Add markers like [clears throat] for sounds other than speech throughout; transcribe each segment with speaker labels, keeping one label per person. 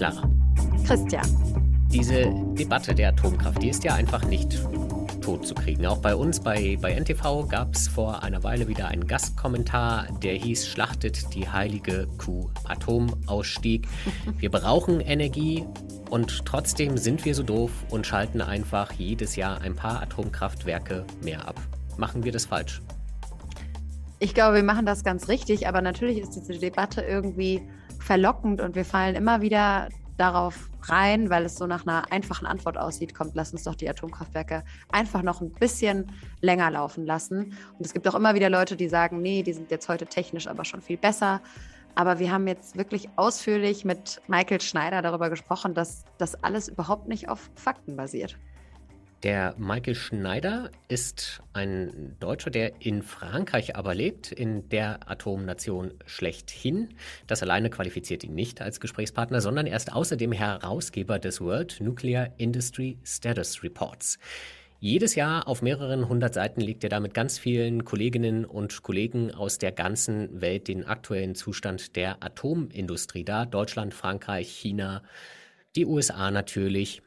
Speaker 1: Clara.
Speaker 2: Christian.
Speaker 1: Diese Debatte der Atomkraft, die ist ja einfach nicht tot zu kriegen. Auch bei uns bei, bei NTV gab es vor einer Weile wieder einen Gastkommentar, der hieß, schlachtet die heilige Kuh Atomausstieg. [laughs] Wir brauchen Energie und trotzdem sind wir so doof und schalten einfach jedes Jahr ein paar Atomkraftwerke mehr ab. Machen wir das falsch?
Speaker 2: Ich glaube, wir machen das ganz richtig, aber natürlich ist diese Debatte irgendwie verlockend und wir fallen immer wieder darauf rein, weil es so nach einer einfachen Antwort aussieht, kommt, lass uns doch die Atomkraftwerke einfach noch ein bisschen länger laufen lassen. Und es gibt auch immer wieder Leute, die sagen, nee, die sind jetzt heute technisch aber schon viel besser. Aber wir haben jetzt wirklich ausführlich mit Michael Schneider darüber gesprochen, dass das alles überhaupt nicht auf Fakten basiert.
Speaker 1: Der Michael Schneider ist ein Deutscher, der in Frankreich aber lebt, in der Atomnation schlechthin. Das alleine qualifiziert ihn nicht als Gesprächspartner, sondern er ist außerdem Herausgeber des World Nuclear Industry Status Reports. Jedes Jahr auf mehreren hundert Seiten legt er da mit ganz vielen Kolleginnen und Kollegen aus der ganzen Welt den aktuellen Zustand der Atomindustrie dar. Deutschland, Frankreich, China, die USA natürlich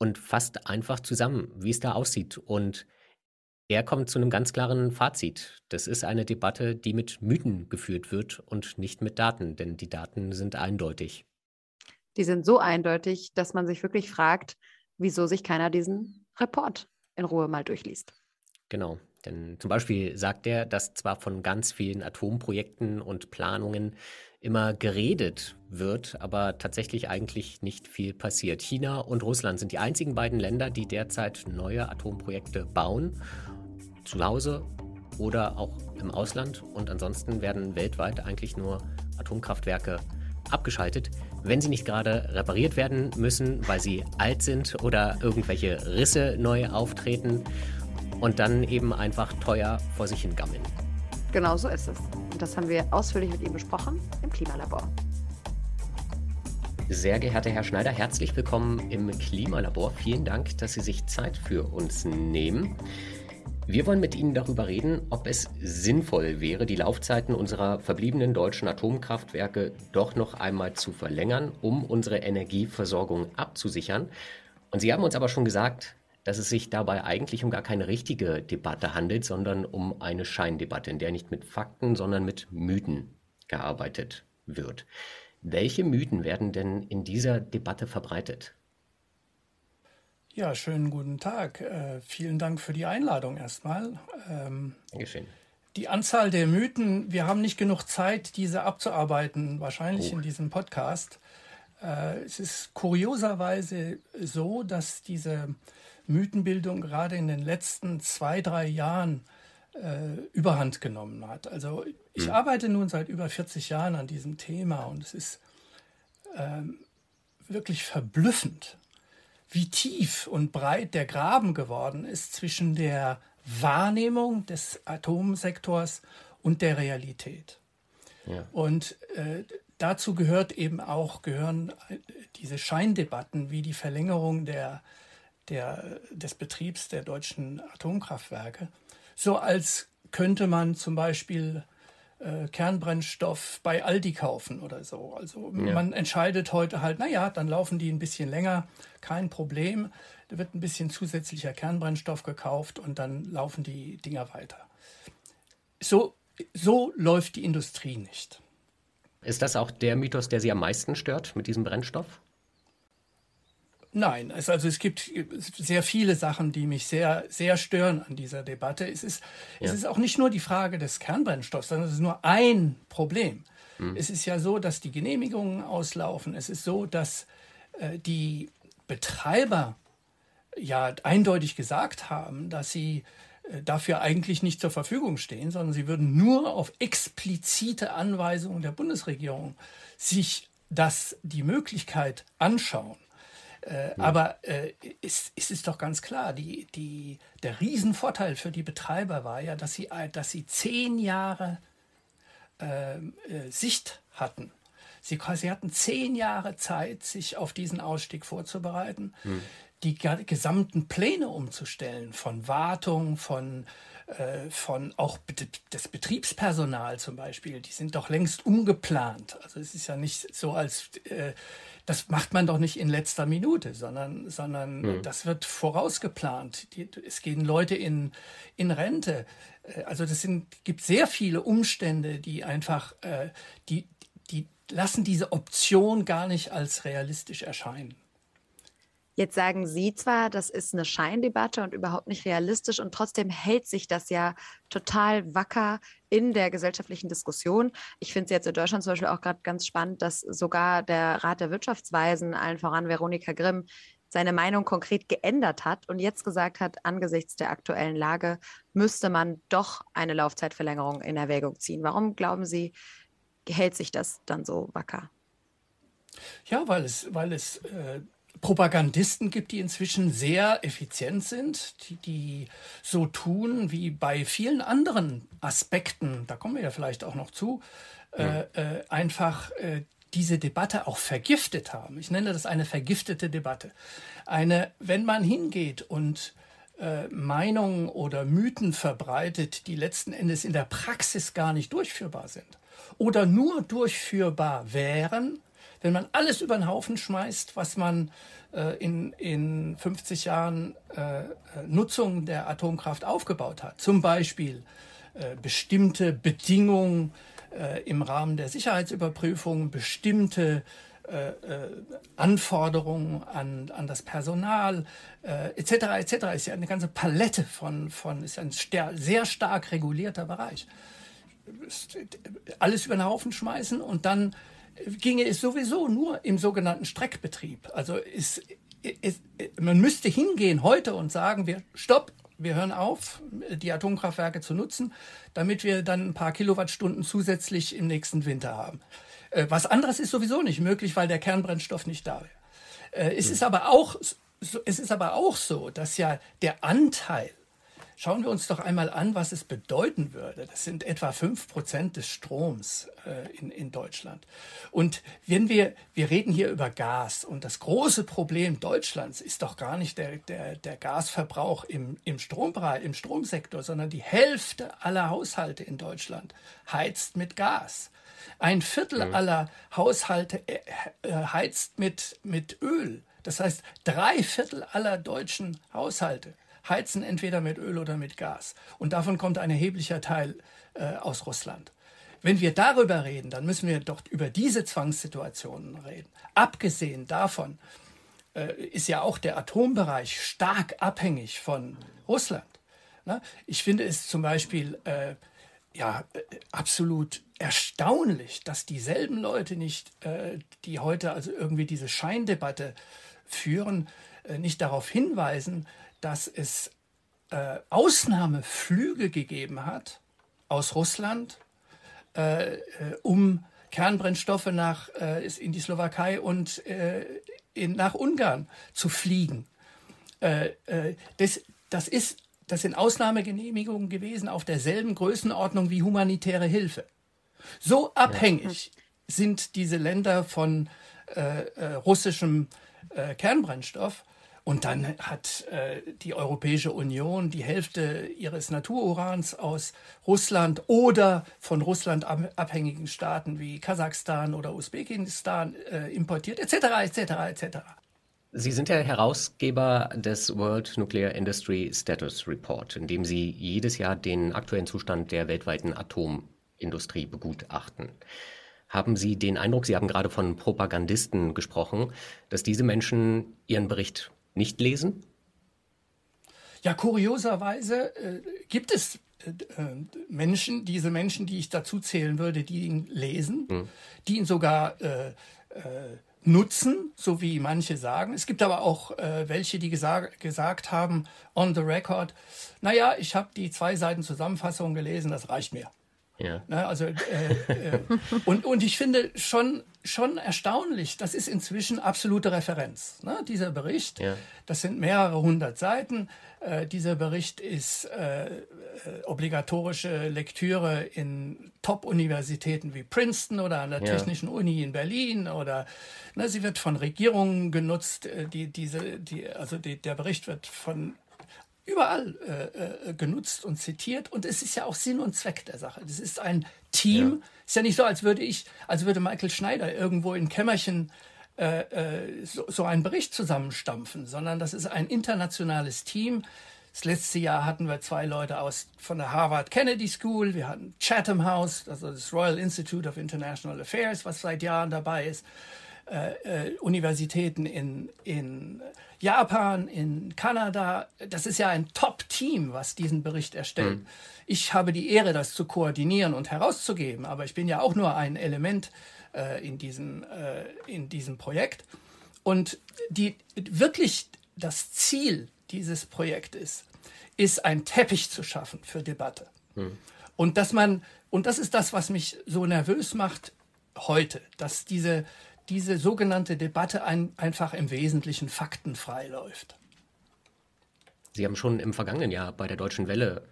Speaker 1: und fasst einfach zusammen, wie es da aussieht. Und er kommt zu einem ganz klaren Fazit. Das ist eine Debatte, die mit Mythen geführt wird und nicht mit Daten, denn die Daten sind eindeutig.
Speaker 2: Die sind so eindeutig, dass man sich wirklich fragt, wieso sich keiner diesen Report in Ruhe mal durchliest.
Speaker 1: Genau. Denn zum Beispiel sagt er, dass zwar von ganz vielen Atomprojekten und Planungen immer geredet wird, aber tatsächlich eigentlich nicht viel passiert. China und Russland sind die einzigen beiden Länder, die derzeit neue Atomprojekte bauen, zu Hause oder auch im Ausland. Und ansonsten werden weltweit eigentlich nur Atomkraftwerke abgeschaltet, wenn sie nicht gerade repariert werden müssen, weil sie alt sind oder irgendwelche Risse neu auftreten und dann eben einfach teuer vor sich hingammeln.
Speaker 2: Genau so ist es. Und das haben wir ausführlich mit ihm besprochen im Klimalabor.
Speaker 1: Sehr geehrter Herr Schneider, herzlich willkommen im Klimalabor. Vielen Dank, dass Sie sich Zeit für uns nehmen. Wir wollen mit Ihnen darüber reden, ob es sinnvoll wäre, die Laufzeiten unserer verbliebenen deutschen Atomkraftwerke doch noch einmal zu verlängern, um unsere Energieversorgung abzusichern. Und Sie haben uns aber schon gesagt, dass es sich dabei eigentlich um gar keine richtige Debatte handelt, sondern um eine Scheindebatte, in der nicht mit Fakten, sondern mit Mythen gearbeitet wird. Welche Mythen werden denn in dieser Debatte verbreitet?
Speaker 3: Ja, schönen guten Tag. Äh, vielen Dank für die Einladung erstmal.
Speaker 1: Ähm, Dankeschön.
Speaker 3: Die Anzahl der Mythen, wir haben nicht genug Zeit, diese abzuarbeiten, wahrscheinlich oh. in diesem Podcast. Äh, es ist kurioserweise so, dass diese Mythenbildung gerade in den letzten zwei, drei Jahren äh, überhand genommen hat. Also ich mhm. arbeite nun seit über 40 Jahren an diesem Thema und es ist ähm, wirklich verblüffend, wie tief und breit der Graben geworden ist zwischen der Wahrnehmung des Atomsektors und der Realität. Ja. Und äh, dazu gehört eben auch gehören äh, diese Scheindebatten wie die Verlängerung der der, des Betriebs der deutschen Atomkraftwerke, so als könnte man zum Beispiel äh, Kernbrennstoff bei Aldi kaufen oder so. Also ja. man entscheidet heute halt, naja, dann laufen die ein bisschen länger, kein Problem. Da wird ein bisschen zusätzlicher Kernbrennstoff gekauft und dann laufen die Dinger weiter. So, so läuft die Industrie nicht.
Speaker 1: Ist das auch der Mythos, der Sie am meisten stört mit diesem Brennstoff?
Speaker 3: Nein, es, also es gibt sehr viele Sachen, die mich sehr, sehr stören an dieser Debatte. Es ist, ja. es ist auch nicht nur die Frage des Kernbrennstoffs, sondern es ist nur ein Problem. Mhm. Es ist ja so, dass die Genehmigungen auslaufen. Es ist so, dass äh, die Betreiber ja eindeutig gesagt haben, dass sie dafür eigentlich nicht zur Verfügung stehen, sondern sie würden nur auf explizite Anweisungen der Bundesregierung sich das die Möglichkeit anschauen. Äh, ja. Aber äh, es, es, ist doch ganz klar, die, die, der Riesenvorteil für die Betreiber war ja, dass sie, dass sie zehn Jahre ähm, äh, Sicht hatten. Sie, sie, hatten zehn Jahre Zeit, sich auf diesen Ausstieg vorzubereiten, hm. Die gesamten Pläne umzustellen, von Wartung, von äh, von auch das Betriebspersonal zum Beispiel, die sind doch längst umgeplant. Also es ist ja nicht so, als äh, das macht man doch nicht in letzter Minute, sondern, sondern mhm. das wird vorausgeplant. Die, es gehen Leute in, in Rente. Äh, also das sind, gibt sehr viele Umstände, die einfach, äh, die, die lassen diese Option gar nicht als realistisch erscheinen.
Speaker 2: Jetzt sagen Sie zwar, das ist eine Scheindebatte und überhaupt nicht realistisch und trotzdem hält sich das ja total wacker in der gesellschaftlichen Diskussion. Ich finde es jetzt in Deutschland zum Beispiel auch gerade ganz spannend, dass sogar der Rat der Wirtschaftsweisen, allen voran Veronika Grimm, seine Meinung konkret geändert hat und jetzt gesagt hat, angesichts der aktuellen Lage müsste man doch eine Laufzeitverlängerung in Erwägung ziehen. Warum glauben Sie, hält sich das dann so wacker?
Speaker 3: Ja, weil es, weil es äh, Propagandisten gibt, die inzwischen sehr effizient sind, die, die so tun wie bei vielen anderen Aspekten, da kommen wir ja vielleicht auch noch zu, ja. äh, äh, einfach äh, diese Debatte auch vergiftet haben. Ich nenne das eine vergiftete Debatte. Eine, wenn man hingeht und äh, Meinungen oder Mythen verbreitet, die letzten Endes in der Praxis gar nicht durchführbar sind oder nur durchführbar wären, wenn man alles über den Haufen schmeißt, was man äh, in, in 50 Jahren äh, Nutzung der Atomkraft aufgebaut hat, zum Beispiel äh, bestimmte Bedingungen äh, im Rahmen der Sicherheitsüberprüfung, bestimmte äh, äh, Anforderungen an, an das Personal etc. etc. ist ja eine ganze Palette von, von ist ein sehr stark regulierter Bereich. Alles über den Haufen schmeißen und dann ginge es sowieso nur im sogenannten Streckbetrieb. Also ist, ist, man müsste hingehen heute und sagen, wir stopp, wir hören auf, die Atomkraftwerke zu nutzen, damit wir dann ein paar Kilowattstunden zusätzlich im nächsten Winter haben. Äh, was anderes ist sowieso nicht möglich, weil der Kernbrennstoff nicht da wäre. Äh, es ist aber auch, es ist aber auch so, dass ja der Anteil Schauen wir uns doch einmal an, was es bedeuten würde. Das sind etwa fünf Prozent des Stroms äh, in, in Deutschland. Und wenn wir, wir reden hier über Gas und das große Problem Deutschlands ist doch gar nicht der, der, der Gasverbrauch im, im Strombereich, im Stromsektor, sondern die Hälfte aller Haushalte in Deutschland heizt mit Gas. Ein Viertel ja. aller Haushalte äh, äh, heizt mit, mit Öl. Das heißt, drei Viertel aller deutschen Haushalte heizen entweder mit Öl oder mit Gas. Und davon kommt ein erheblicher Teil äh, aus Russland. Wenn wir darüber reden, dann müssen wir doch über diese Zwangssituationen reden. Abgesehen davon äh, ist ja auch der Atombereich stark abhängig von Russland. Ne? Ich finde es zum Beispiel äh, ja, äh, absolut erstaunlich, dass dieselben Leute nicht, äh, die heute also irgendwie diese Scheindebatte führen, äh, nicht darauf hinweisen, dass es äh, Ausnahmeflüge gegeben hat aus Russland, äh, äh, um Kernbrennstoffe nach, äh, in die Slowakei und äh, in, nach Ungarn zu fliegen. Äh, das, das, ist, das sind Ausnahmegenehmigungen gewesen auf derselben Größenordnung wie humanitäre Hilfe. So abhängig sind diese Länder von russischem Kernbrennstoff, und dann hat äh, die Europäische Union die Hälfte ihres Natururans aus Russland oder von Russland abhängigen Staaten wie Kasachstan oder Usbekistan äh, importiert, etc., etc., etc.
Speaker 1: Sie sind ja Herausgeber des World Nuclear Industry Status Report, in dem Sie jedes Jahr den aktuellen Zustand der weltweiten Atomindustrie begutachten. Haben Sie den Eindruck, Sie haben gerade von Propagandisten gesprochen, dass diese Menschen Ihren Bericht nicht lesen?
Speaker 3: Ja, kurioserweise äh, gibt es äh, äh, Menschen, diese Menschen, die ich dazu zählen würde, die ihn lesen, hm. die ihn sogar äh, äh, nutzen, so wie manche sagen. Es gibt aber auch äh, welche, die gesagt, gesagt haben, on the record, naja, ich habe die zwei Seiten Zusammenfassung gelesen, das reicht mir. Ja. Na, also, äh, äh, und, und ich finde schon, schon erstaunlich, das ist inzwischen absolute Referenz. Ne? Dieser Bericht, ja. das sind mehrere hundert Seiten. Äh, dieser Bericht ist äh, äh, obligatorische Lektüre in Top-Universitäten wie Princeton oder an der ja. Technischen Uni in Berlin oder ne, sie wird von Regierungen genutzt. Äh, die, diese, die, also die, der Bericht wird von überall äh, äh, genutzt und zitiert und es ist ja auch Sinn und Zweck der Sache. Das ist ein Team. Ja. Ist ja nicht so, als würde ich, als würde Michael Schneider irgendwo in Kämmerchen äh, äh, so, so einen Bericht zusammenstampfen, sondern das ist ein internationales Team. Das letzte Jahr hatten wir zwei Leute aus von der Harvard Kennedy School. Wir hatten Chatham House, also das Royal Institute of International Affairs, was seit Jahren dabei ist. Äh, äh, Universitäten in, in Japan, in Kanada. Das ist ja ein Top-Team, was diesen Bericht erstellt. Mhm. Ich habe die Ehre, das zu koordinieren und herauszugeben, aber ich bin ja auch nur ein Element äh, in, diesem, äh, in diesem Projekt. Und die, wirklich das Ziel dieses Projektes ist, einen Teppich zu schaffen für Debatte. Mhm. Und dass man, und das ist das, was mich so nervös macht heute, dass diese diese sogenannte Debatte ein, einfach im Wesentlichen faktenfrei läuft.
Speaker 1: Sie haben schon im vergangenen Jahr bei der Deutschen Welle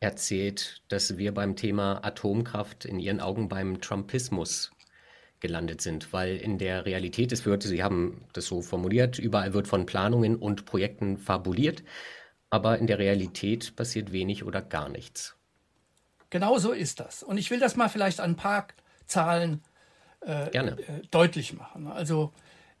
Speaker 1: erzählt, dass wir beim Thema Atomkraft in Ihren Augen beim Trumpismus gelandet sind, weil in der Realität es wird, Sie haben das so formuliert, überall wird von Planungen und Projekten fabuliert, aber in der Realität passiert wenig oder gar nichts.
Speaker 3: Genau so ist das. Und ich will das mal vielleicht an ein paar Zahlen äh, äh, deutlich machen. Also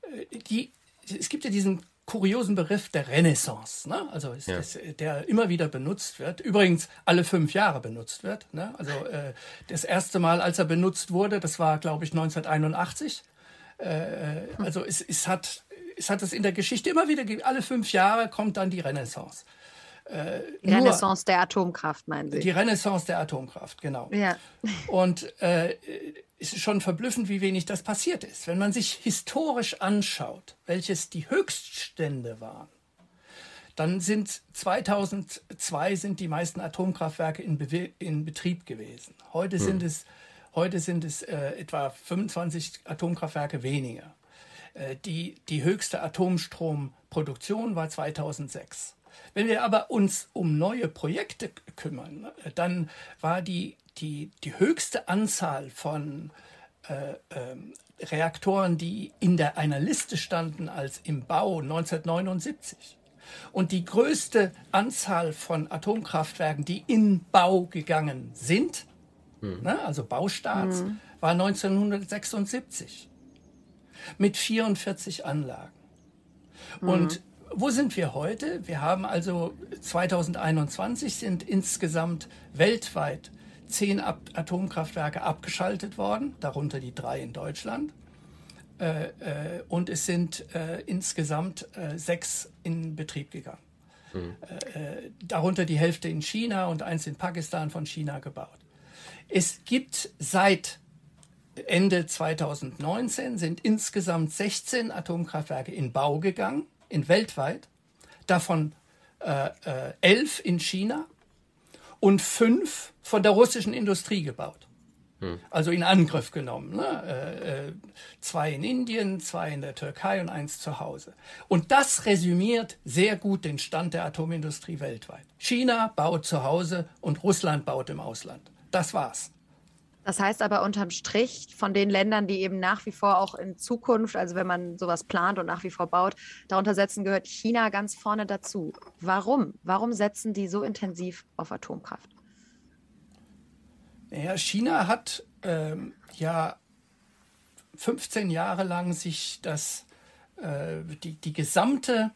Speaker 3: äh, die, es gibt ja diesen kuriosen Begriff der Renaissance, ne? also ist, ja. das, der immer wieder benutzt wird, übrigens alle fünf Jahre benutzt wird. Ne? Also äh, das erste Mal, als er benutzt wurde, das war, glaube ich, 1981. Äh, also es, es, hat, es hat es in der Geschichte immer wieder gegeben, alle fünf Jahre kommt dann die Renaissance.
Speaker 2: Äh, die Renaissance der Atomkraft, meinen Sie?
Speaker 3: Die Renaissance der Atomkraft, genau. Ja. Und äh, ist schon verblüffend, wie wenig das passiert ist. Wenn man sich historisch anschaut, welches die Höchststände waren, dann sind 2002 sind die meisten Atomkraftwerke in, Be in Betrieb gewesen. Heute hm. sind es, heute sind es äh, etwa 25 Atomkraftwerke weniger. Äh, die, die höchste Atomstromproduktion war 2006. Wenn wir aber uns um neue Projekte kümmern, äh, dann war die die, die höchste Anzahl von äh, ähm, Reaktoren, die in der, einer Liste standen als im Bau 1979. Und die größte Anzahl von Atomkraftwerken, die in Bau gegangen sind, hm. ne, also Baustarts, hm. war 1976 mit 44 Anlagen. Hm. Und wo sind wir heute? Wir haben also 2021 sind insgesamt weltweit zehn Atomkraftwerke abgeschaltet worden, darunter die drei in Deutschland. Äh, äh, und es sind äh, insgesamt sechs in Betrieb gegangen. Mhm. Darunter die Hälfte in China und eins in Pakistan von China gebaut. Es gibt seit Ende 2019 sind insgesamt 16 Atomkraftwerke in Bau gegangen, in weltweit, davon äh, elf in China und fünf von der russischen Industrie gebaut. Hm. Also in Angriff genommen. Ne? Äh, äh, zwei in Indien, zwei in der Türkei und eins zu Hause. Und das resümiert sehr gut den Stand der Atomindustrie weltweit. China baut zu Hause und Russland baut im Ausland. Das war's.
Speaker 2: Das heißt aber unterm Strich von den Ländern, die eben nach wie vor auch in Zukunft, also wenn man sowas plant und nach wie vor baut, darunter setzen, gehört China ganz vorne dazu. Warum? Warum setzen die so intensiv auf Atomkraft?
Speaker 3: Ja, China hat ähm, ja 15 Jahre lang sich das, äh, die, die gesamte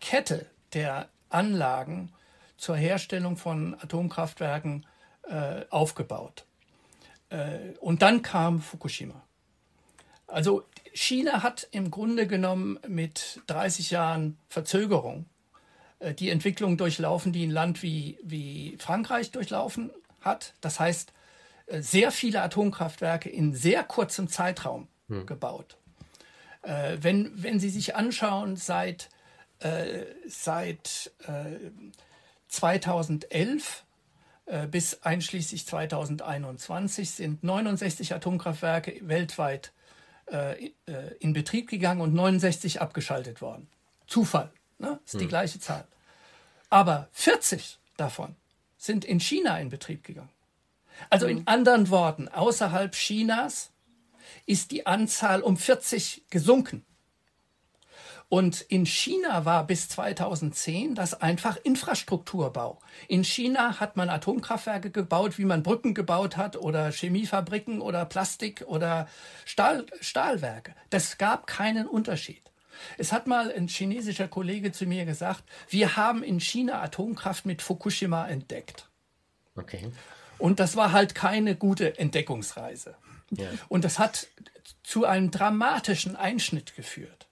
Speaker 3: Kette der Anlagen zur Herstellung von Atomkraftwerken äh, aufgebaut. Äh, und dann kam Fukushima. Also China hat im Grunde genommen mit 30 Jahren Verzögerung äh, die Entwicklung durchlaufen, die ein Land wie, wie Frankreich durchlaufen hat. Das heißt, äh, sehr viele Atomkraftwerke in sehr kurzem Zeitraum hm. gebaut. wenn, wenn Sie sich anschauen, seit, seit 2011 äh, bis einschließlich 2021 sind 69 Atomkraftwerke weltweit äh, äh, in Betrieb gegangen und 69 abgeschaltet worden. Zufall, ne? ist die hm. gleiche Zahl. Aber 40 davon sind in China in Betrieb gegangen. Also in hm. anderen Worten, außerhalb Chinas ist die Anzahl um 40 gesunken. Und in China war bis 2010 das einfach Infrastrukturbau. In China hat man Atomkraftwerke gebaut, wie man Brücken gebaut hat oder Chemiefabriken oder Plastik oder Stahl, Stahlwerke. Das gab keinen Unterschied. Es hat mal ein chinesischer Kollege zu mir gesagt, wir haben in China Atomkraft mit Fukushima entdeckt. Okay. Und das war halt keine gute Entdeckungsreise. Ja. Und das hat zu einem dramatischen Einschnitt geführt.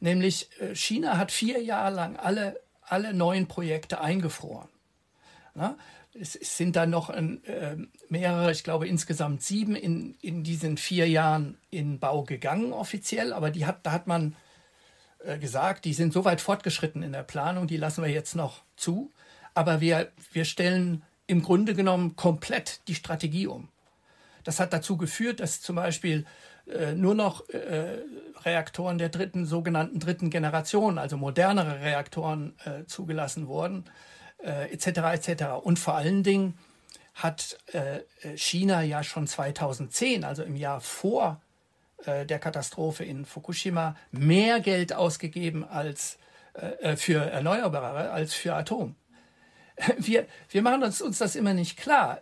Speaker 3: Nämlich äh, China hat vier Jahre lang alle, alle neuen Projekte eingefroren. Na? Es, sind dann noch ein, äh, mehrere, ich glaube insgesamt sieben in, in diesen vier Jahren in Bau gegangen offiziell, aber die hat, da hat man äh, gesagt, die sind so weit fortgeschritten in der Planung, die lassen wir jetzt noch zu. Aber wir, wir stellen im Grunde genommen komplett die Strategie um. Das hat dazu geführt, dass zum Beispiel nur noch äh, Reaktoren der dritten, sogenannten dritten Generation, also modernere Reaktoren äh, zugelassen wurden, etc. Äh, etc. Und vor allen Dingen hat äh, China ja schon 2010, also im Jahr vor äh, der Katastrophe in Fukushima mehr Geld ausgegeben als äh, äh für Erneuerbare als für Atom. [laughs] Wir, wir machen uns, uns das immer nicht klar.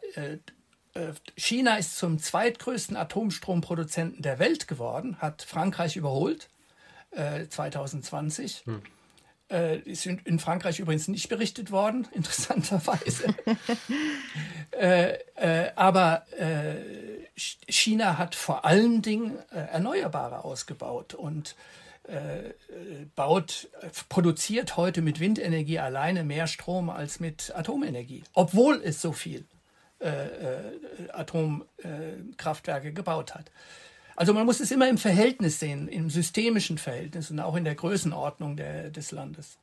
Speaker 3: Äh, äh, China ist zum zweitgrößten Atomstromproduzenten der Welt geworden, hat Frankreich überholt äh, 2020. Hm. Äh, ist in, in, Frankreich übrigens nicht berichtet worden, [laughs] interessanterweise. [laughs] äh, äh, aber China hat vor allen Dingen äh, Erneuerbare ausgebaut und äh, baut, produziert heute mit Windenergie alleine mehr Strom als mit Atomenergie, obwohl es so viel äh, äh Atomkraftwerke gebaut hat. Also man muss es immer im Verhältnis sehen, im systemischen Verhältnis und auch in der Größenordnung der, des Landes.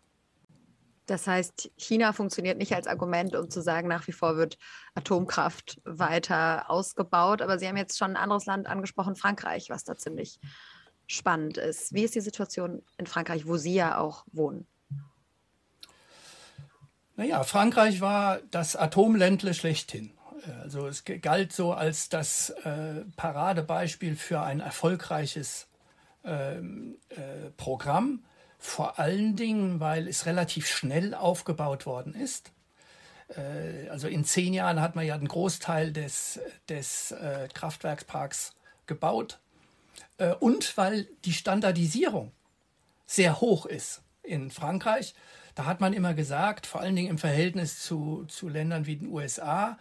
Speaker 2: Das heißt, China funktioniert nicht als Argument, um zu sagen, nach wie vor wird Atomkraft weiter ausgebaut. Aber Sie haben jetzt schon ein anderes Land angesprochen, Frankreich, was da ziemlich spannend ist. Wie ist die Situation in Frankreich, wo Sie ja auch wohnen?
Speaker 3: Naja, Frankreich war das Atomländle schlechthin. Also es galt so als das äh, Paradebeispiel für ein erfolgreiches ähm, äh, Programm vor allen Dingen, weil es relativ schnell aufgebaut worden ist. Äh, also in zehn Jahren hat man ja den Großteil des, des äh, Kraftwerksparks gebaut. Äh, und weil die Standardisierung sehr hoch ist in Frankreich. Da hat man immer gesagt, vor allen Dingen im Verhältnis zu, zu Ländern wie den USA,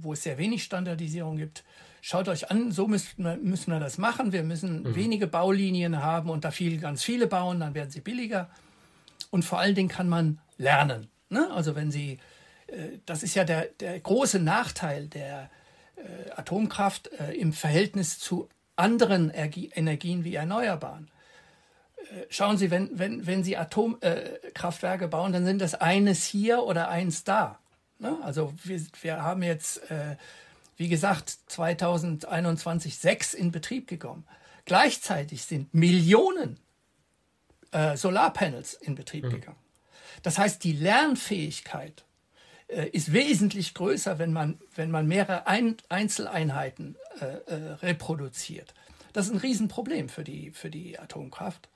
Speaker 3: wo es sehr wenig Standardisierung gibt, schaut euch an, so müssen wir, müssen wir das machen. Wir müssen mhm. wenige Baulinien haben und da viel, ganz viele bauen, dann werden sie billiger. Und vor allen Dingen kann man lernen. Ne? Also wenn Sie, äh, das ist ja der, der große Nachteil der äh, Atomkraft äh, im Verhältnis zu anderen Energien wie Erneuerbaren. Äh, schauen Sie, wenn, wenn, wenn Sie Atomkraftwerke äh, bauen, dann sind das eines hier oder eins da. Ne? Also wir, wir haben jetzt äh, wie gesagt, 2021 sechs in Betrieb gekommen. Gleichzeitig sind Millionen äh, Solarpanels in Betrieb mhm. gegangen. Das heißt, die Lernfähigkeit äh, ist wesentlich größer, wenn man, wenn man mehrere Ein Einzeleinheiten äh, äh reproduziert. Das ist ein Riesenproblem für die, für die Atomkraft.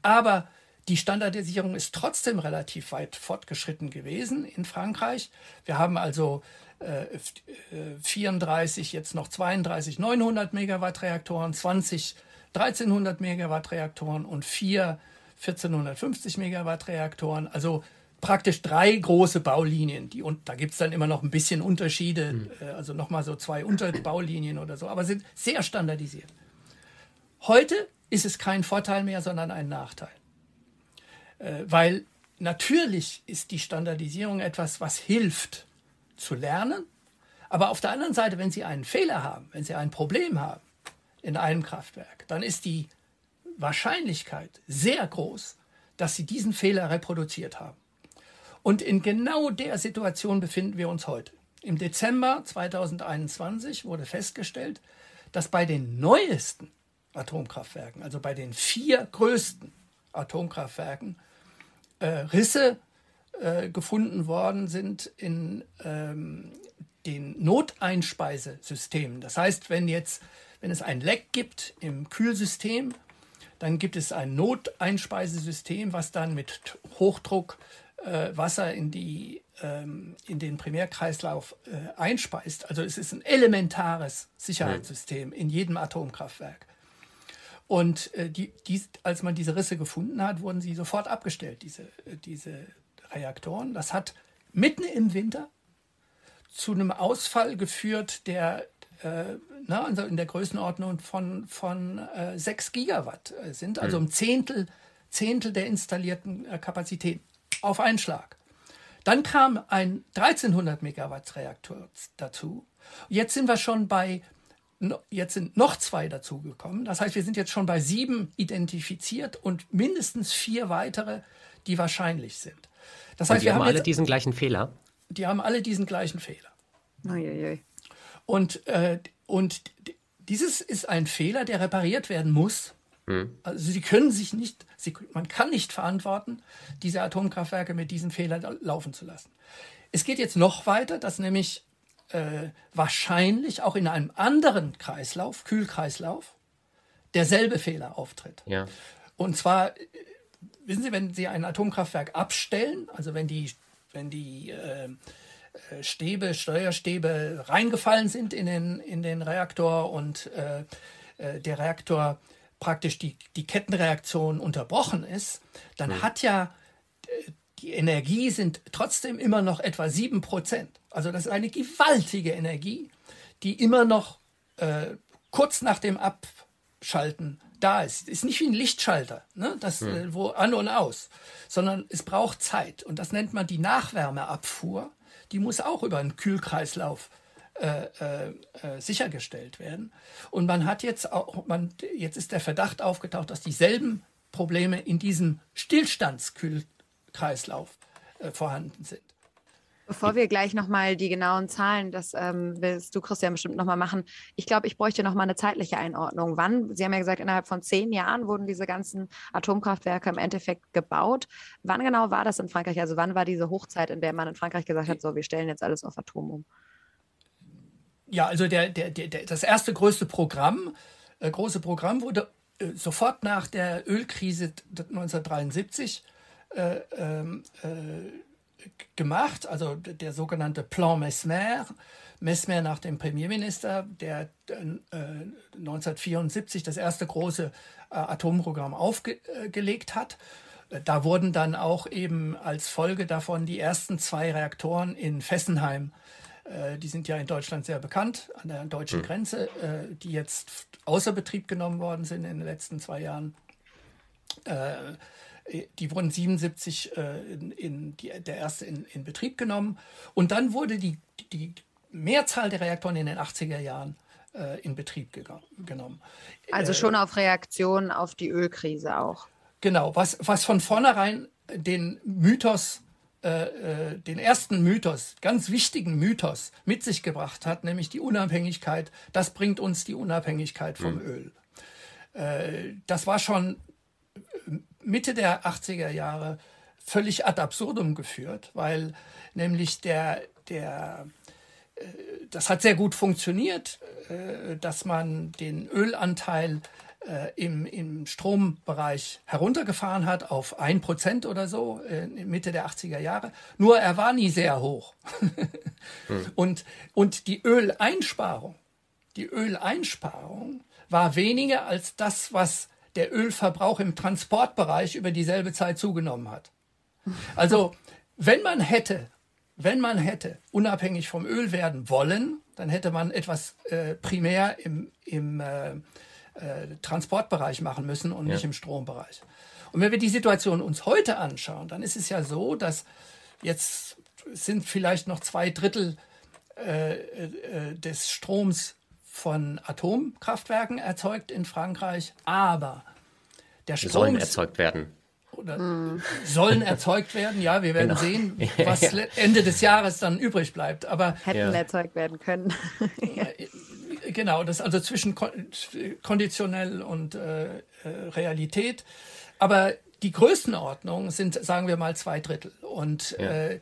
Speaker 3: Aber die Standardisierung ist trotzdem relativ weit fortgeschritten gewesen in Frankreich. Wir haben also 34, äh, jetzt noch 32 900 Megawatt Reaktoren, 20 1300 Megawatt Reaktoren und vier 1450 Megawatt Reaktoren. Also praktisch drei große Baulinien. Die, und da gibt es dann immer noch ein bisschen Unterschiede, mhm. also nochmal so zwei Unterbaulinien oder so, aber sind sehr standardisiert. Heute ist es kein Vorteil mehr, sondern ein Nachteil. Äh, weil natürlich ist die Standardisierung etwas, was hilft, zu lernen. Aber auf der anderen Seite, wenn Sie einen Fehler haben, wenn Sie ein Problem haben in einem Kraftwerk, dann ist die Wahrscheinlichkeit sehr groß, dass Sie diesen Fehler reproduziert haben. Und in genau der Situation befinden wir uns heute. Im Dezember 2021 wurde festgestellt, dass bei den neuesten Atomkraftwerken, also bei den vier größten Atomkraftwerken, äh, Risse äh, gefunden worden sind in ähm, den Noteinspeisesystemen. Das heißt, wenn jetzt, wenn es ein Leck gibt im Kühlsystem, Dann gibt es ein Noteinspeisesystem, was dann mit Hochdruck äh, Wasser in, die, ähm, in den Primärkreislauf äh, einspeist. Also es ist ein elementares Sicherheitssystem in jedem Atomkraftwerk. Und äh, die, die, als man diese Risse gefunden hat, wurden sie sofort abgestellt, diese, äh, diese Reaktoren. Das hat mitten im Winter zu einem Ausfall geführt, der äh, na, also in der Größenordnung von, von äh, 6 Gigawatt äh, sind, also ein Zehntel, Zehntel der installierten äh, Kapazitäten auf einen Schlag. Dann kam ein 1300 Megawatt Reaktor dazu. Jetzt sind wir schon bei, jetzt sind noch zwei dazugekommen. Das heißt, wir sind jetzt schon bei sieben identifiziert und mindestens vier weitere, die wahrscheinlich sind.
Speaker 1: Das heißt, und die wir haben, haben alle diesen gleichen Fehler.
Speaker 3: Die haben alle diesen gleichen Fehler.
Speaker 2: Uiuiui.
Speaker 3: Und, äh, und dieses ist ein Fehler, der repariert werden muss. Hm. Also sie können sich nicht, sie, man kann nicht verantworten, diese Atomkraftwerke mit diesem Fehler laufen zu lassen. Es geht jetzt noch weiter, dass nämlich äh, wahrscheinlich auch in einem anderen Kreislauf, Kühlkreislauf, derselbe Fehler auftritt.
Speaker 1: Ja.
Speaker 3: Und zwar, äh, wissen Sie, wenn Sie ein Atomkraftwerk abstellen, also wenn die, wenn die äh, äh, Stäbe, Steuerstäbe reingefallen sind in den, in den Reaktor und äh, äh, der Reaktor praktisch die, die Kettenreaktion unterbrochen ist, dann mhm. hat ja die Energie sind trotzdem immer noch etwa 7%. Also das ist eine gewaltige Energie, die immer noch äh, kurz nach dem Abschalten da ist. Ist nicht wie ein Lichtschalter, ne? das, mhm. äh, wo an und aus, sondern es braucht Zeit. Und das nennt man die Nachwärmeabfuhr die muss auch über einen Kühlkreislauf äh, äh, äh, sichergestellt werden. Und man hat jetzt auch, man, jetzt ist der Verdacht aufgetaucht, dass dieselben Probleme in diesem Stillstandskühlkreislauf äh, vorhanden sind.
Speaker 2: Bevor wir gleich nochmal die genauen Zahlen, das ähm, willst du, Christian, bestimmt nochmal machen. Ich glaube, ich bräuchte nochmal eine zeitliche Einordnung. Wann, Sie haben ja gesagt, innerhalb von zehn Jahren wurden diese ganzen Atomkraftwerke im Endeffekt gebaut. Wann genau war das in Frankreich? Also wann war diese Hochzeit, in der man in Frankreich gesagt hat, so, wir stellen jetzt alles auf Atom um?
Speaker 3: Ja, also der, der, der, das erste größte Programm, äh, große Programm wurde äh, sofort nach der Ölkrise 1973 äh, ähm, äh, gemacht, also der sogenannte Plan Mesmer. Mesmer nach dem Premierminister, der äh, 1974 das erste große äh, Atomprogramm aufgelegt hat. Da wurden dann auch eben als Folge davon die ersten zwei Reaktoren in Fessenheim, äh, die sind ja in Deutschland sehr bekannt, an der deutschen mhm. Grenze, äh, die jetzt außer Betrieb genommen worden sind in den letzten zwei Jahren. Äh, die wurden 77 äh, in, in die, der erste in, in Betrieb genommen. Und dann wurde die, die Mehrzahl der Reaktoren in den 80er Jahren äh, in Betrieb genommen.
Speaker 2: Also schon äh, auf Reaktion auf die Ölkrise auch.
Speaker 3: Genau, was, was von vornherein den Mythos äh, den ersten Mythos, ganz wichtigen Mythos mit sich gebracht hat, nämlich die Unabhängigkeit. Das bringt uns die Unabhängigkeit vom mhm. Öl. Äh, das war schon Mitte der 80er Jahre völlig ad absurdum geführt, weil nämlich der, der, äh, das hat sehr gut funktioniert, äh, dass man den Ölanteil äh, im, im Strombereich heruntergefahren hat auf ein Prozent oder so Mitte der 80er Jahre. Nur er war nie sehr hoch. [laughs] hm. und, und die Öleinsparung, die Öleinsparung war weniger als das, was der Ölverbrauch im Transportbereich über dieselbe Zeit zugenommen hat. Also, wenn man hätte, wenn man hätte unabhängig vom Öl werden wollen, dann hätte man etwas äh, primär im, im äh, äh, Transportbereich machen müssen und ja. nicht im Strombereich. Und wenn wir die Situation uns heute anschauen, dann ist es ja so, dass jetzt sind vielleicht noch zwei Drittel äh, äh, des Stroms von Atomkraftwerken erzeugt in Frankreich, aber der Strom
Speaker 1: sollen erzeugt werden.
Speaker 3: Oder mm. sollen erzeugt werden, ja, wir werden genau. sehen, [laughs] was ja. Ende des Jahres dann übrig bleibt. Aber
Speaker 2: hätten ja. erzeugt werden können.
Speaker 3: genau, das also zwischen konditionell und äh, äh, Realität. Aber die Größenordnung sind, sagen wir mal, zwei Drittel. Und ja. äh,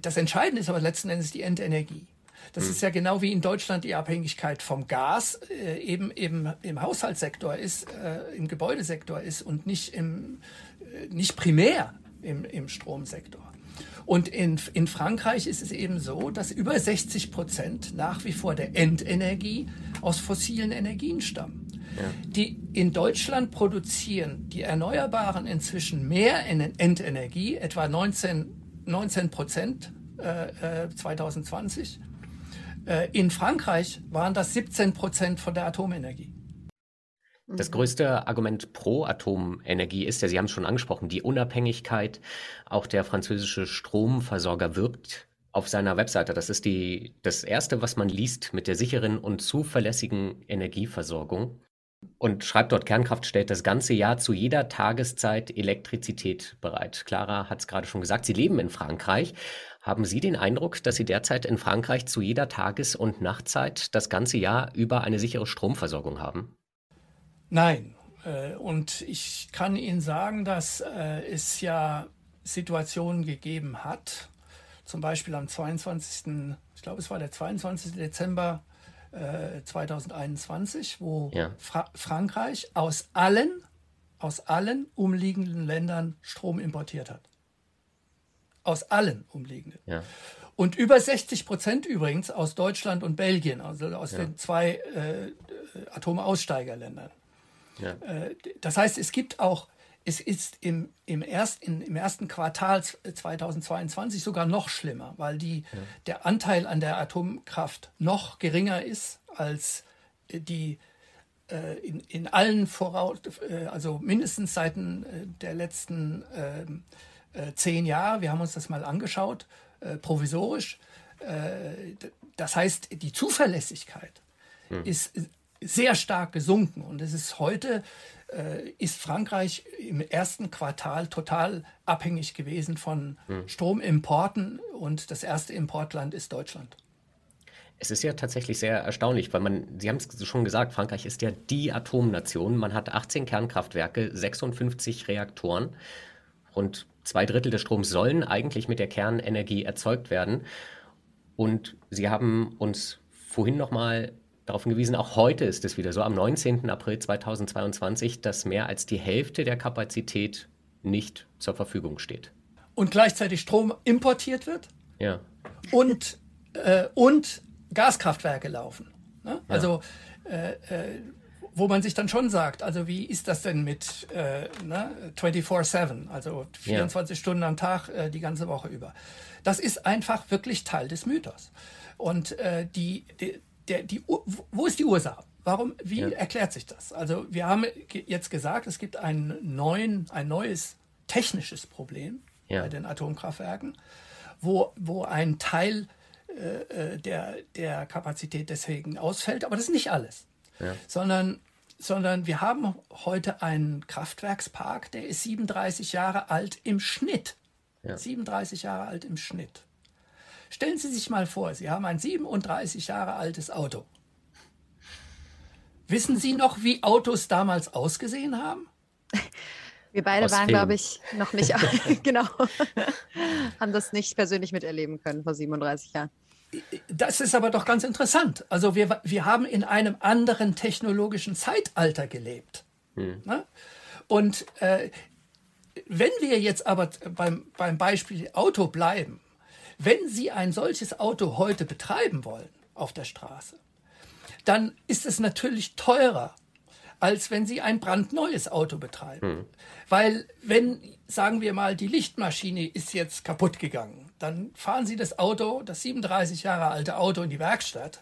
Speaker 3: das Entscheidende ist aber letzten Endes die Endenergie. Das mhm. ist ja genau wie in Deutschland die Abhängigkeit vom Gas äh, eben, eben im Haushaltssektor ist, äh, im Gebäudesektor ist und nicht, im, äh, nicht primär im, im Stromsektor. Und in, in Frankreich ist es eben so, dass über 60 Prozent nach wie vor der Endenergie aus fossilen Energien stammen. Ja. Die in Deutschland produzieren die Erneuerbaren inzwischen mehr Endenergie, etwa 19, 19 Prozent äh, 2020. Äh, in Frankreich waren das 17 Prozent von der Atomenergie.
Speaker 1: Das größte Argument pro Atomenergie ist ja, Sie haben es schon angesprochen, die Unabhängigkeit. Auch der französische Stromversorger wirbt auf seiner Webseite. Das ist die, das Erste, was man liest mit der sicheren und zuverlässigen Energieversorgung. Und schreibt dort, Kernkraft stellt das ganze Jahr zu jeder Tageszeit Elektrizität bereit. Clara hat es gerade schon gesagt, Sie leben in Frankreich. Haben Sie den Eindruck, dass Sie derzeit in Frankreich zu jeder Tages- und Nachtzeit das ganze Jahr über eine sichere Stromversorgung haben?
Speaker 3: Nein. Äh, und ich kann Ihnen sagen, dass äh, es ja Situationen gegeben hat, zum Beispiel am 22. Ich glaube, es war der 22. Dezember 2021, äh, wo ja. Fra Frankreich aus allen, aus allen umliegenden Ländern Strom importiert hat. Aus allen umliegenden. Ja. Und über 60 Prozent übrigens aus Deutschland und Belgien, also aus ja. den zwei äh, Atomaussteigerländern. Ja. Äh, das heißt, es gibt auch, es ist im, im, erst, in, im ersten Quartal 2022 sogar noch schlimmer, weil die, ja. der Anteil an der Atomkraft noch geringer ist als die äh, in, in allen Voraus, äh, also mindestens seit der letzten ähm, zehn Jahre. Wir haben uns das mal angeschaut, provisorisch. das heißt, die Zuverlässigkeit hm. ist sehr stark gesunken. Und es ist heute, äh, ist Frankreich im ersten Quartal total abhängig gewesen von hm. Stromimporten und das erste Importland ist Deutschland.
Speaker 1: Es ist ja tatsächlich sehr erstaunlich, weil man, Sie haben es schon gesagt, Frankreich ist ja die Atomnation. Man hat 18 Kernkraftwerke, 56 Reaktoren und zwei Drittel des Stroms sollen eigentlich mit der Kernenergie erzeugt werden. Und Sie haben uns vorhin nochmal darauf hingewiesen, auch heute ist es wieder so, am 19. April 2022, dass mehr als die Hälfte der Kapazität nicht zur Verfügung steht.
Speaker 3: Und gleichzeitig Strom importiert wird?
Speaker 1: Ja.
Speaker 3: Und, äh, und Gaskraftwerke laufen. Ne? Ja. Also, äh, äh, wo man sich dann schon sagt, also wie ist das denn mit äh, ne, 24-7, also 24 ja. Stunden am Tag äh, die ganze Woche über? Das ist einfach wirklich Teil des Mythos. Und äh, die, die, der, die, wo ist die Ursache? Warum, wie ja. erklärt sich das? Also wir haben jetzt gesagt, es gibt einen neuen, ein neues technisches Problem ja. bei den Atomkraftwerken, wo, wo ein Teil äh, äh, der, der Kapazität deswegen ausfällt. Aber das ist nicht alles, ja. sondern, sondern wir haben heute einen Kraftwerkspark, der ist 37 Jahre alt im Schnitt. 37 Jahre alt im Schnitt. Stellen Sie sich mal vor, Sie haben ein 37 Jahre altes Auto. Wissen Sie noch, wie Autos damals ausgesehen haben? [laughs]
Speaker 2: Wir beide Aus waren, glaube ich, noch nicht, [laughs] [laughs] genau, haben das nicht persönlich miterleben können vor 37 Jahren.
Speaker 3: Das ist aber doch ganz interessant. Also wir, wir haben in einem anderen technologischen Zeitalter gelebt. Hm. Ne? Und äh, wenn wir jetzt aber beim, beim Beispiel Auto bleiben, wenn Sie ein solches Auto heute betreiben wollen auf der Straße, dann ist es natürlich teurer, als wenn Sie ein brandneues Auto betreiben. Hm. Weil wenn, sagen wir mal, die Lichtmaschine ist jetzt kaputt gegangen, dann fahren Sie das Auto, das 37 Jahre alte Auto in die Werkstatt,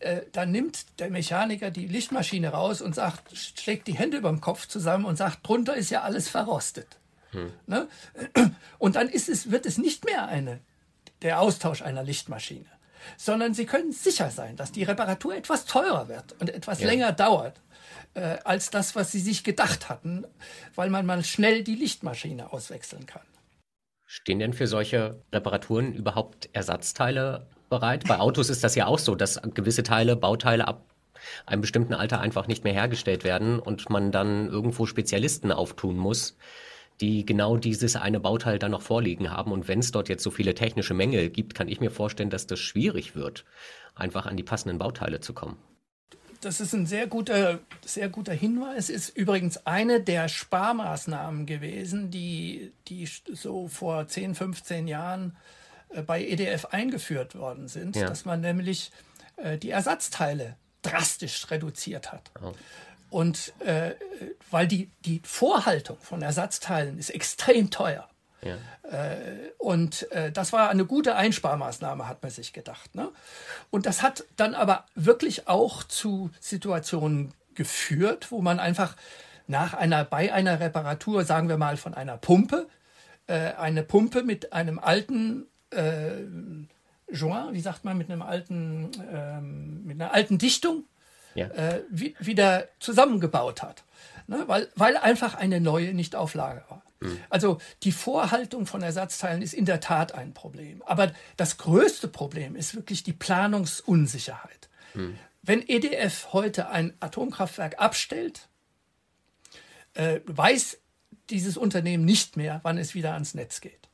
Speaker 3: äh, dann nimmt der Mechaniker die Lichtmaschine raus und sagt, schlägt die Hände über dem Kopf zusammen und sagt, drunter ist ja alles verrostet. Hm. Ne? [clears throat] Und dann ist es, wird es nicht mehr eine der Austausch einer Lichtmaschine, sondern Sie können sicher sein, dass die Reparatur etwas teurer wird und etwas ja. länger dauert äh, als das, was Sie sich gedacht hatten, weil man mal schnell die Lichtmaschine auswechseln kann.
Speaker 1: Stehen denn für solche Reparaturen überhaupt Ersatzteile bereit? Bei Autos ist das ja auch so, dass gewisse Teile, Bauteile ab einem bestimmten Alter einfach nicht mehr hergestellt werden und man dann irgendwo Spezialisten auftun muss, die genau dieses eine Bauteil dann noch vorliegen haben. Und wenn es dort jetzt so viele technische Mängel gibt, kann ich mir vorstellen, dass das schwierig wird, einfach an die passenden Bauteile zu kommen.
Speaker 3: Das ist ein sehr guter, sehr guter Hinweis. Ist übrigens eine der Sparmaßnahmen gewesen, die, die so vor 10, 15 Jahren äh, bei EDF eingeführt worden sind, ja. dass man nämlich äh, die Ersatzteile drastisch reduziert hat. Oh. Und äh, weil die, die Vorhaltung von Ersatzteilen ist extrem teuer. Ja. Äh, und äh, das war eine gute Einsparmaßnahme, hat man sich gedacht. Ne? Und das hat dann aber wirklich auch zu Situationen geführt, wo man einfach nach einer, bei einer Reparatur, sagen wir mal von einer Pumpe, äh, eine Pumpe mit einem alten äh, Joint, wie sagt man, mit einem alten, ähm, mit einer alten Dichtung ja. äh, wie, wieder zusammengebaut hat. Ne? Weil, weil einfach eine neue nicht auf Lager war. Hm. Also die Vorhaltung von Ersatzteilen ist in der Tat ein Problem. Aber das größte Problem ist wirklich die Planungsunsicherheit. Hm. Wenn EDF heute ein Atomkraftwerk abstellt, äh, weiß dieses Unternehmen nicht mehr, wann es wieder ans Netz geht.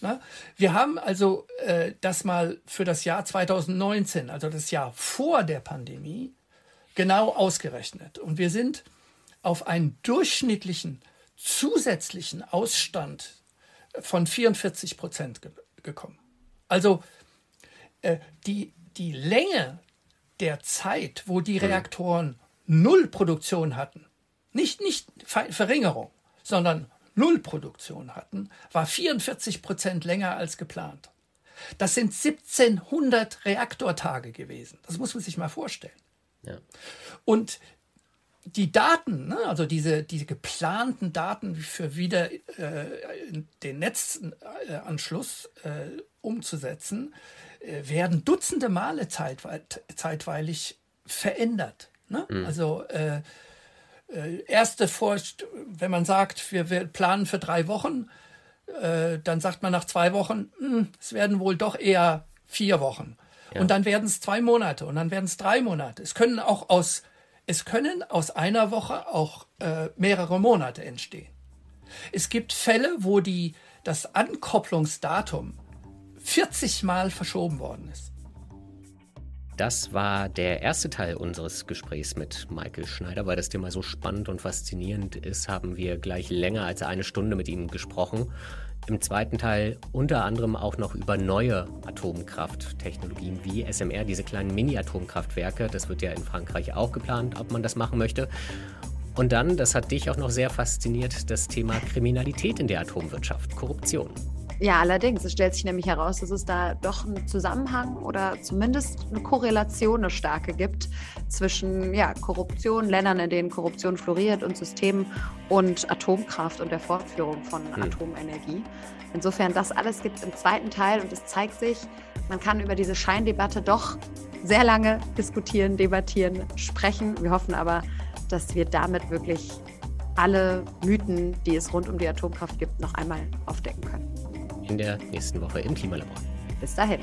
Speaker 3: Na? Wir haben also äh, das mal für das Jahr 2019, also das Jahr vor der Pandemie, genau ausgerechnet. Und wir sind auf einen durchschnittlichen zusätzlichen Ausstand von 44 Prozent ge gekommen. Also äh, die, die Länge der Zeit, wo die mhm. Reaktoren null Produktion hatten, nicht, nicht Verringerung, sondern null Produktion hatten, war 44 Prozent länger als geplant. Das sind 1700 Reaktortage gewesen. Das muss man sich mal vorstellen. Ja. Und die Daten, ne, also diese, diese geplanten Daten für wieder äh, den Netzanschluss äh, umzusetzen, äh, werden dutzende Male zeitwe zeitweilig verändert. Ne? Mhm. Also äh, äh, erste Furcht, wenn man sagt, wir, wir planen für drei Wochen, äh, dann sagt man nach zwei Wochen, hm, es werden wohl doch eher vier Wochen. Ja. Und dann werden es zwei Monate und dann werden es drei Monate. Es können auch aus es können aus einer Woche auch äh, mehrere Monate entstehen. Es gibt Fälle, wo die, das Ankopplungsdatum 40 Mal verschoben worden ist.
Speaker 1: Das war der erste Teil unseres Gesprächs mit Michael Schneider. Weil das Thema so spannend und faszinierend ist, haben wir gleich länger als eine Stunde mit ihm gesprochen. Im zweiten Teil unter anderem auch noch über neue Atomkrafttechnologien wie SMR, diese kleinen Mini-Atomkraftwerke. Das wird ja in Frankreich auch geplant, ob man das machen möchte. Und dann, das hat dich auch noch sehr fasziniert, das Thema Kriminalität in der Atomwirtschaft, Korruption.
Speaker 2: Ja, allerdings. Es stellt sich nämlich heraus, dass es da doch einen Zusammenhang oder zumindest eine Korrelation, eine starke gibt zwischen ja, Korruption, Ländern, in denen Korruption floriert und Systemen und Atomkraft und der Fortführung von hm. Atomenergie. Insofern, das alles gibt es im zweiten Teil und es zeigt sich, man kann über diese Scheindebatte doch sehr lange diskutieren, debattieren, sprechen. Wir hoffen aber, dass wir damit wirklich alle Mythen, die es rund um die Atomkraft gibt, noch einmal aufdecken können
Speaker 1: in der nächsten Woche im Klimalabor.
Speaker 2: Bis dahin.